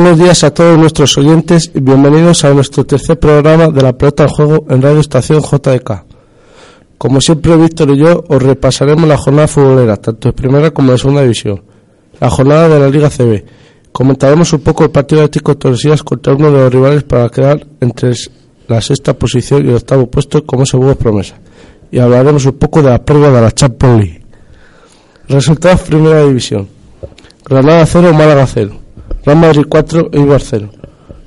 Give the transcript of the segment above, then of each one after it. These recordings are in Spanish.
Buenos días a todos nuestros oyentes y bienvenidos a nuestro tercer programa de la pelota al juego en Radio Estación JDK. Como siempre, Víctor y yo os repasaremos la jornada futbolera, tanto de primera como de segunda división, la jornada de la Liga CB. Comentaremos un poco el partido de Tico Torresías contra uno de los rivales para quedar entre la sexta posición y el octavo puesto como seguro promesa. Y hablaremos un poco de la prueba de la Champions League. Resultados Primera División. Granada 0, Málaga 0. Real Madrid 4, Eibar 0.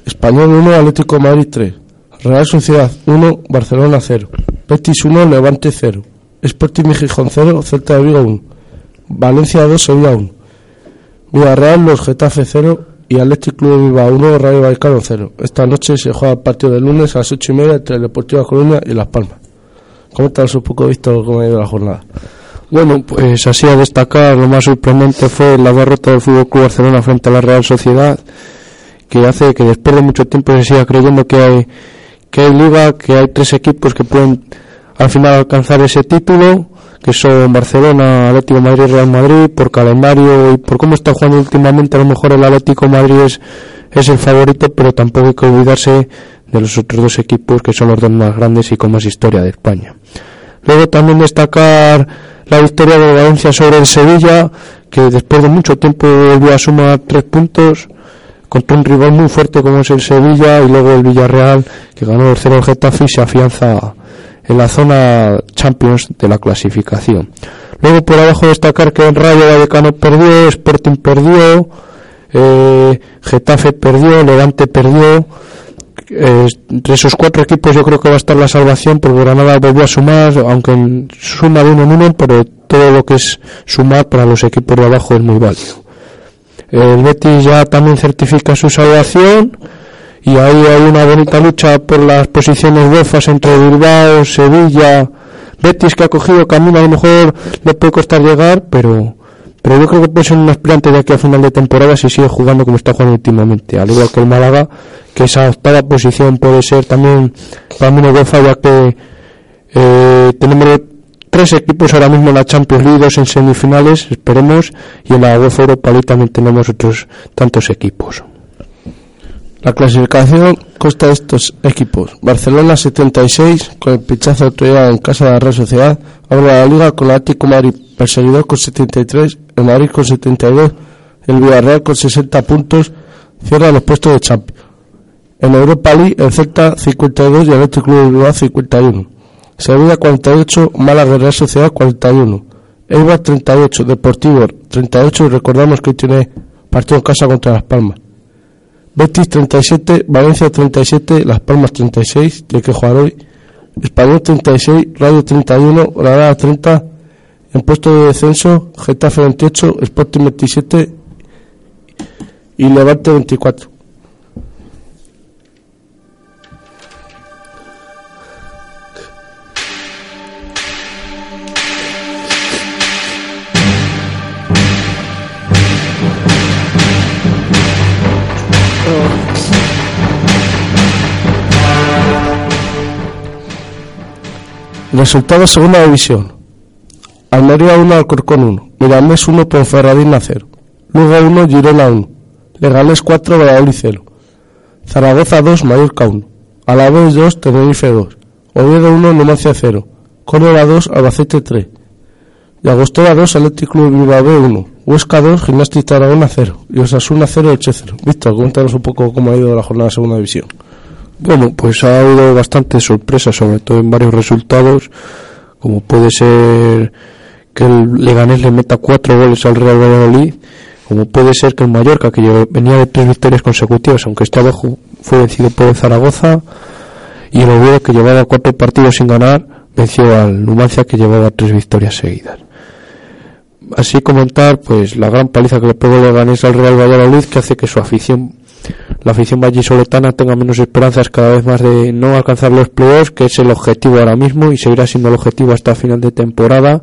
Español 1, Atlético Madrid 3. Real Sociedad 1, Barcelona 0. Betis 1, Levante 0. Sporting Gijón 0, Celta de Vigo 1. Valencia 2, Sevilla 1. Villarreal, los Getafe 0 y Atlético Club de Bilbao 1, Rayo Vallecano 0. Esta noche se juega el partido de lunes a las 8 y media entre el Deportivo Coruña y Las Palmas. Coméntanos un poco, visto cómo ha ido la jornada. Bueno, pues así a destacar, lo más sorprendente fue la derrota del Fútbol Club Barcelona frente a la Real Sociedad, que hace que después de mucho tiempo se siga creyendo que hay que hay liga, que hay tres equipos que pueden al final alcanzar ese título, que son Barcelona, Atlético Madrid y Real Madrid, por calendario y por cómo está jugando últimamente, a lo mejor el Atlético Madrid es, es el favorito, pero tampoco hay que olvidarse de los otros dos equipos que son los dos más grandes y con más historia de España. Luego también destacar la victoria de Valencia sobre el Sevilla, que después de mucho tiempo volvió a sumar tres puntos contra un rival muy fuerte como es el Sevilla y luego el Villarreal, que ganó el 0 el Getafe y se afianza en la zona Champions de la clasificación. Luego por abajo destacar que el Rayo Vallecano perdió, Sporting perdió, eh, Getafe perdió, Levante perdió, eh, entre esos cuatro equipos yo creo que va a estar la salvación porque Granada volvió a sumar, aunque suma de uno en uno, pero todo lo que es sumar para los equipos de abajo es muy válido. El Betis ya también certifica su salvación y ahí hay una bonita lucha por las posiciones UEFA entre Bilbao, Sevilla, Betis que ha cogido camino, a lo mejor le puede costar llegar, pero pero yo creo que puede ser un aspirante de aquí a final de temporada si sigue jugando como está jugando últimamente, al igual que el Málaga, que esa octava posición puede ser también para no UEFA, ya que eh, tenemos tres equipos ahora mismo en la Champions League, dos en semifinales, esperemos, y en la UEFA Europa League también tenemos otros tantos equipos. La clasificación consta de estos equipos. Barcelona 76, con el pichazo autoridad en casa de la Real Sociedad. Ahora la Liga con el Atlético Madrid perseguidor con 73, el Madrid con 72, el Villarreal con 60 puntos. Cierra los puestos de Champions. En Europa League el Celta 52 y el Atlético Club de Bilbao 51. Sevilla 48, Málaga Real Sociedad 41. Eibar 38, Deportivo 38 y recordamos que tiene partido en casa contra Las Palmas. Betis 37, Valencia 37, Las Palmas 36, tiene que jugar hoy. Español 36, Radio 31, Granada 30, en puesto de descenso, Getafe 28, Sporting 27 y Levante 24. Resultados segunda división. Almería 1, Alcorcón 1. Miramés 1, Ponferradina 0. Lugo 1, Girona 1. Legales 4, Valladolid 0. Zaragoza 2, Mallorca 1. Alavés 2, Tenerife 2. Oviedo 1, Numancia 0. Córdoba 2, Albacete 3. Llagostera 2, Atlético Club Bilbao 1. Huesca 2, Gimnástica Aragona 0. Y Osasuna 0, Eche 0. Víctor, cuéntanos un poco cómo ha ido la jornada de segunda división. Bueno, pues ha habido bastantes sorpresas, sobre todo en varios resultados, como puede ser que el Leganés le meta cuatro goles al Real Valladolid, como puede ser que el Mallorca, que venía de tres victorias consecutivas, aunque este abajo fue vencido por Zaragoza, y el Oviedo, que llevaba cuatro partidos sin ganar, venció al Numancia, que llevaba tres victorias seguidas. Así comentar, pues, la gran paliza que le pegó el Leganés al Real Valladolid, que hace que su afición la afición vallisoletana tenga menos esperanzas cada vez más de no alcanzar los playoffs, que es el objetivo ahora mismo y seguirá siendo el objetivo hasta final de temporada.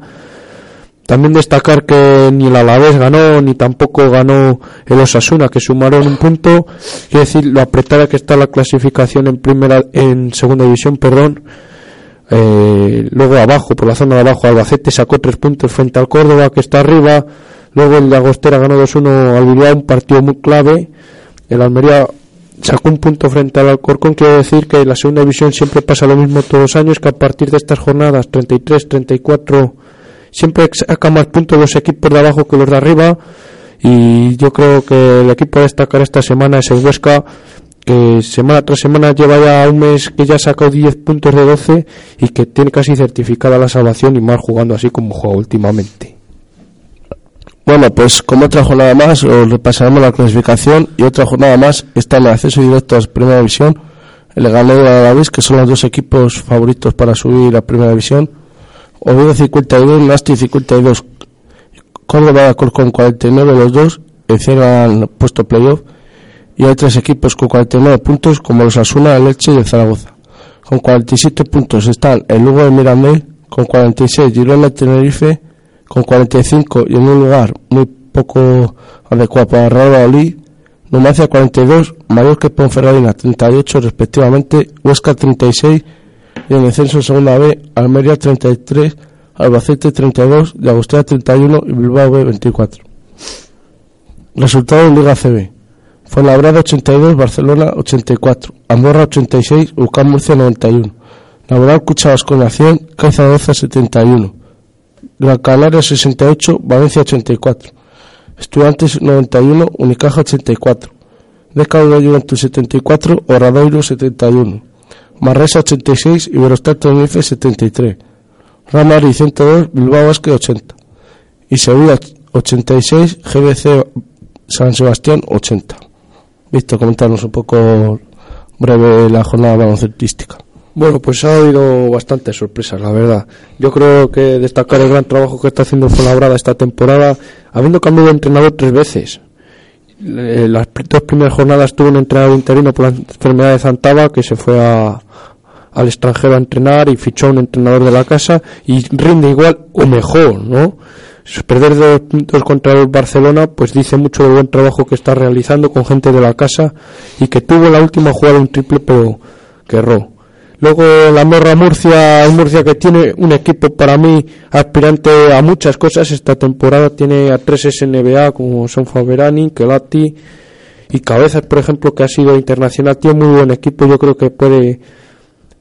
También destacar que ni el Alavés ganó, ni tampoco ganó el Osasuna, que sumaron un punto. Quiere decir, lo apretada que está la clasificación en primera, en segunda división, perdón. Eh, luego abajo, por la zona de abajo, Albacete sacó tres puntos frente al Córdoba, que está arriba. Luego el de Agostera ganó 2-1 al Bilbao, un partido muy clave el Almería sacó un punto frente al Alcorcón. Quiero decir que la segunda división siempre pasa lo mismo todos los años, que a partir de estas jornadas 33, 34, siempre saca más puntos los equipos de abajo que los de arriba. Y yo creo que el equipo a destacar esta semana es el Huesca, que semana tras semana lleva ya un mes que ya sacado 10 puntos de 12 y que tiene casi certificada la salvación y más jugando así como juega últimamente. Bueno, pues como otra jornada más, os repasaremos la clasificación y otra jornada más está en el acceso directo a la Primera División, el Leganés y el Alavés, que son los dos equipos favoritos para subir a Primera División. Oviedo 52, Nasti 52, Córdoba con 49 los dos, encierran puesto playoff. Y hay tres equipos con 49 puntos como los Asuna, el Elche y el Zaragoza. Con 47 puntos están el Lugo de Mirandés, con 46 Girona Tenerife, con 45 y en un lugar muy poco adecuado para Real Valladolid, Numancia 42, Mallorca y Ponferradina 38 respectivamente, Huesca 36 y en el censo segunda B, Almería 33, Albacete 32, Llagostea 31 y Bilbao B 24. Resultado en Liga CB. Fuenlabrada 82, Barcelona 84, Andorra 86, Ucán Murcia 91, Laboral Cucha Vasconación, Caiza 12 71, Gran Canaria 68, Valencia 84, Estudiantes 91, Unicaja 84, Decado de Juventus 74, Oradoiro 71, Marresa 86 y Verostar Tenerife 73, Ramari 102, Bilbao Basque 80 y Sevilla 86, GBC San Sebastián 80. Víctor, comentarnos un poco breve la jornada baloncetística. Bueno, pues ha habido bastantes sorpresas, la verdad. Yo creo que destacar el gran trabajo que está haciendo Fuenlabrada esta temporada, habiendo cambiado de entrenador tres veces. Eh, las dos primeras jornadas tuvo un entrenador interino por la enfermedad de Zantaba que se fue a, al extranjero a entrenar y fichó a un entrenador de la casa y rinde igual o mejor, ¿no? Perder dos puntos contra el Barcelona, pues dice mucho del buen trabajo que está realizando con gente de la casa y que tuvo la última jugada un triple, pero que erró. Luego la Morra Murcia, Murcia que tiene un equipo para mí aspirante a muchas cosas. Esta temporada tiene a tres SNBA como son Faberani, Kelati y Cabezas, por ejemplo, que ha sido internacional. Tiene muy buen equipo. Yo creo que puede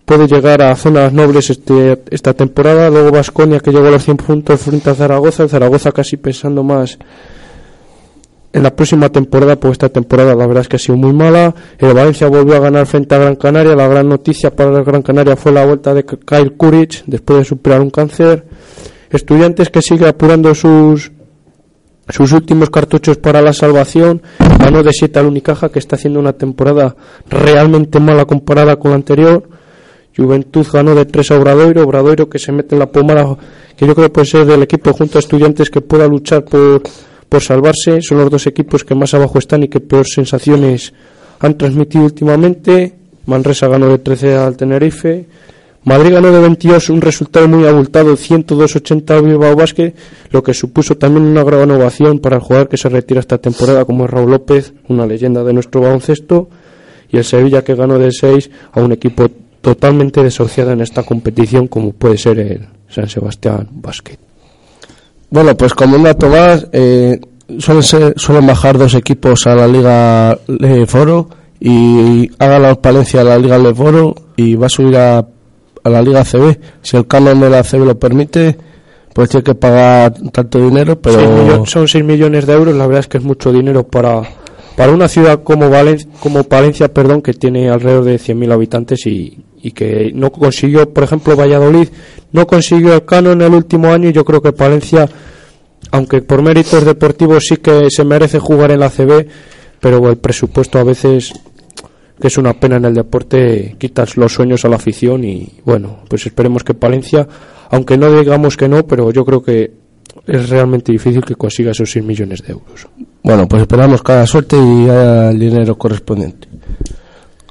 puede llegar a zonas nobles este, esta temporada. Luego Vasconia que llegó a los 100 puntos frente a Zaragoza. Zaragoza casi pensando más en la próxima temporada, pues esta temporada la verdad es que ha sido muy mala. El Valencia volvió a ganar frente a Gran Canaria. La gran noticia para Gran Canaria fue la vuelta de Kyle Courage después de superar un cáncer. Estudiantes que sigue apurando sus sus últimos cartuchos para la salvación. Ganó de 7 al Unicaja que está haciendo una temporada realmente mala comparada con la anterior. Juventud ganó de 3 a Obradoiro, Obradoiro que se mete en la pomada, que yo creo que puede ser del equipo junto a estudiantes que pueda luchar por, por salvarse. Son los dos equipos que más abajo están y que peor sensaciones han transmitido últimamente. Manresa ganó de 13 al Tenerife. Madrid ganó de 22, un resultado muy abultado, 102-80 al Bilbao Basket, lo que supuso también una gran ovación para el jugador que se retira esta temporada, como es Raúl López, una leyenda de nuestro baloncesto, y el Sevilla que ganó de 6 a un equipo totalmente desociada en esta competición como puede ser el San Sebastián Basket. Bueno, pues como un dato más, eh, suelen, ser, suelen bajar dos equipos a la Liga Foro y haga la Palencia a la Liga Foro y va a subir a, a la Liga CB. Si el canon de la CB lo permite, pues tiene que pagar tanto dinero, pero... son 6 millones de euros, la verdad es que es mucho dinero para, para una ciudad como, Valencia, como Palencia, perdón, que tiene alrededor de 100.000 habitantes y, y que no consiguió, por ejemplo, Valladolid no consiguió el canon en el último año y yo creo que Palencia, aunque por méritos deportivos sí que se merece jugar en la CB, pero el presupuesto a veces que es una pena en el deporte, quitas los sueños a la afición y bueno, pues esperemos que Palencia, aunque no digamos que no, pero yo creo que es realmente difícil que consiga esos 6 millones de euros. Bueno, pues esperamos cada suerte y el dinero correspondiente.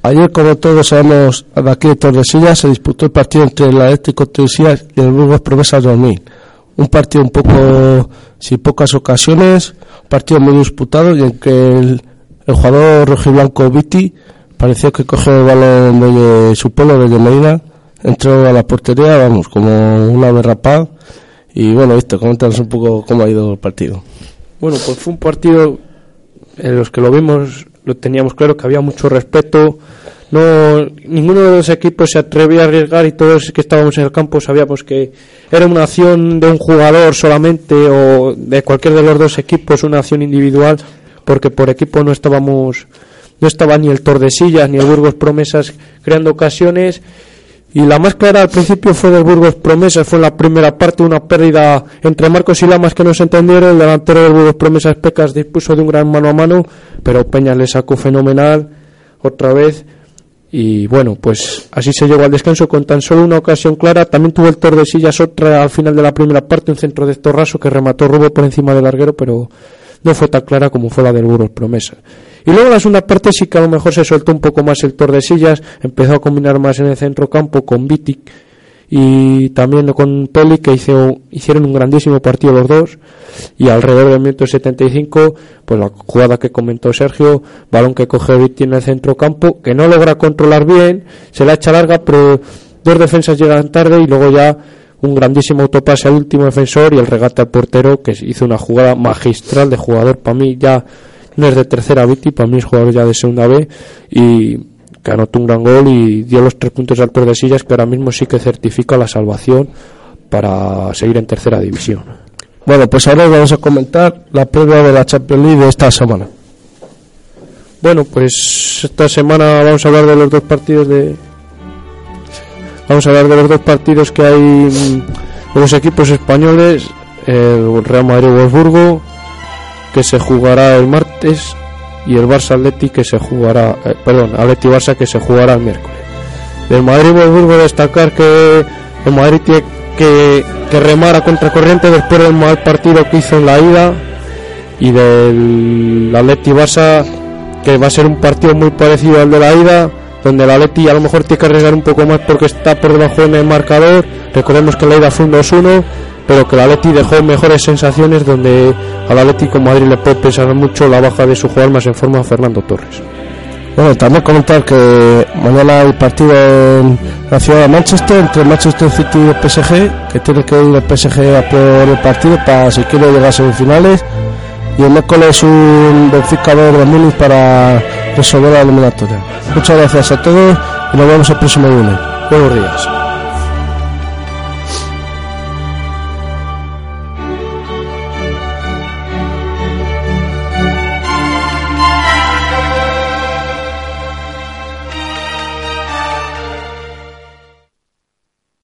Ayer, como todos sabemos, aquí de Tordesillas se disputó el partido entre el Atlético Tordesillas y el Burgos Promesas 2000. Un partido un poco, sin pocas ocasiones, un partido muy disputado y en que el, jugador rojiblanco Viti pareció que cogió el balón de su pueblo, desde Medina, entró a la portería, vamos, como una berrapaz. Y bueno, esto, coméntanos un poco cómo ha ido el partido. Bueno, pues fue un partido en los que lo vimos lo teníamos claro que había mucho respeto. No, ninguno de los equipos se atrevía a arriesgar y todos que estábamos en el campo sabíamos que era una acción de un jugador solamente o de cualquier de los dos equipos, una acción individual, porque por equipo no estábamos, no estaba ni el Tordesillas ni el Burgos Promesas creando ocasiones y la más clara al principio fue del Burgos Promesas, fue en la primera parte una pérdida entre Marcos y Lamas que no se entendieron, el delantero del Burgos Promesas Pecas dispuso de un gran mano a mano, pero Peña le sacó fenomenal otra vez y bueno, pues así se llegó al descanso con tan solo una ocasión clara. También tuvo el Tordesillas otra al final de la primera parte, un centro de Torraso que remató Rubo por encima del larguero, pero no fue tan clara como fue la del Burgos Promesas. Y luego la segunda parte sí que a lo mejor se soltó un poco más el Tordesillas, empezó a combinar más en el centro campo con Vitic y también con Peli que hizo, hicieron un grandísimo partido los dos y alrededor del minuto 75 pues la jugada que comentó Sergio balón que coge Vitti en el centro campo que no logra controlar bien se la echa larga pero dos defensas llegan tarde y luego ya un grandísimo autopase al último defensor y el regate al portero que hizo una jugada magistral de jugador para mí ya no es de tercera Vitti, para mí es jugador ya de segunda B y que anotó un gran gol y dio los tres puntos al Tordesillas que ahora mismo sí que certifica la salvación para seguir en tercera división. Bueno, pues ahora vamos a comentar la prueba de la Champions League de esta semana. Bueno, pues esta semana vamos a hablar de los dos partidos de vamos a hablar de los dos partidos que hay de los equipos españoles, el Real Madrid-Wolfsburgo que se jugará el martes y el Barça Atleti que se jugará, eh, perdón, Atleti Barça que se jugará el miércoles. Del Madrid Wolfsburgo destacar que el Madrid tiene que, que remar a contracorriente después del mal partido que hizo en la ida y del Atleti Barça que va a ser un partido muy parecido al de la ida donde el Atleti a lo mejor tiene que arriesgar un poco más porque está por debajo en el marcador recordemos que la ida fue un 2-1 pero que el Atleti dejó mejores sensaciones donde al Atlético Madrid le puede pesar mucho la baja de su jugador más en forma Fernando Torres. Bueno, también comentar que mañana hay partido en la ciudad de Manchester entre Manchester City y el PSG, que tiene que ir el PSG a por el partido para si quiere llegar a semifinales. Y el miércoles un Benfica de Múnich para resolver la eliminatoria. Muchas gracias a todos y nos vemos el próximo lunes. Buenos días.